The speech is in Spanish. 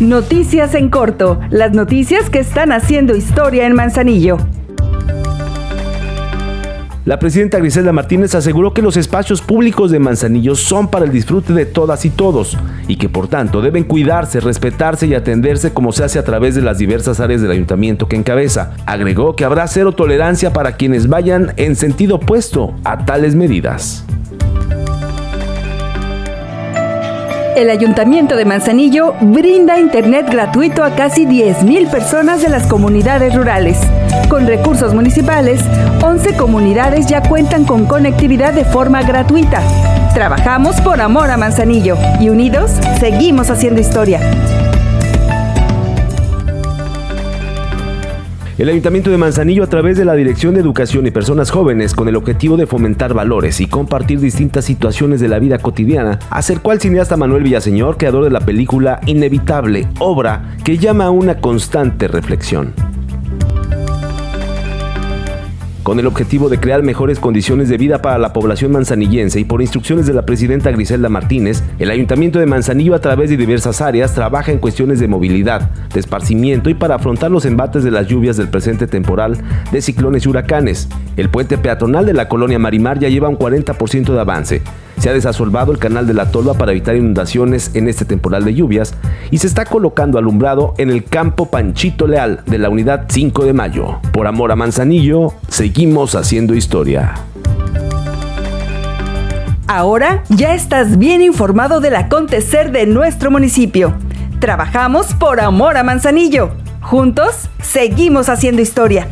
Noticias en corto, las noticias que están haciendo historia en Manzanillo. La presidenta Griselda Martínez aseguró que los espacios públicos de Manzanillo son para el disfrute de todas y todos y que por tanto deben cuidarse, respetarse y atenderse como se hace a través de las diversas áreas del ayuntamiento que encabeza. Agregó que habrá cero tolerancia para quienes vayan en sentido opuesto a tales medidas. El Ayuntamiento de Manzanillo brinda internet gratuito a casi 10.000 personas de las comunidades rurales. Con recursos municipales, 11 comunidades ya cuentan con conectividad de forma gratuita. Trabajamos por amor a Manzanillo y unidos seguimos haciendo historia. El Ayuntamiento de Manzanillo, a través de la Dirección de Educación y Personas Jóvenes, con el objetivo de fomentar valores y compartir distintas situaciones de la vida cotidiana, acercó al cineasta Manuel Villaseñor, creador de la película Inevitable, obra que llama a una constante reflexión con el objetivo de crear mejores condiciones de vida para la población manzanillense y por instrucciones de la presidenta Griselda Martínez, el Ayuntamiento de Manzanillo a través de diversas áreas trabaja en cuestiones de movilidad, de esparcimiento y para afrontar los embates de las lluvias del presente temporal de ciclones y huracanes. El puente peatonal de la colonia Marimar ya lleva un 40% de avance. Se ha desasolvado el canal de la Tolva para evitar inundaciones en este temporal de lluvias y se está colocando alumbrado en el campo Panchito Leal de la unidad 5 de mayo. Por amor a Manzanillo, seguimos haciendo historia. Ahora ya estás bien informado del acontecer de nuestro municipio. Trabajamos por amor a Manzanillo. Juntos, seguimos haciendo historia.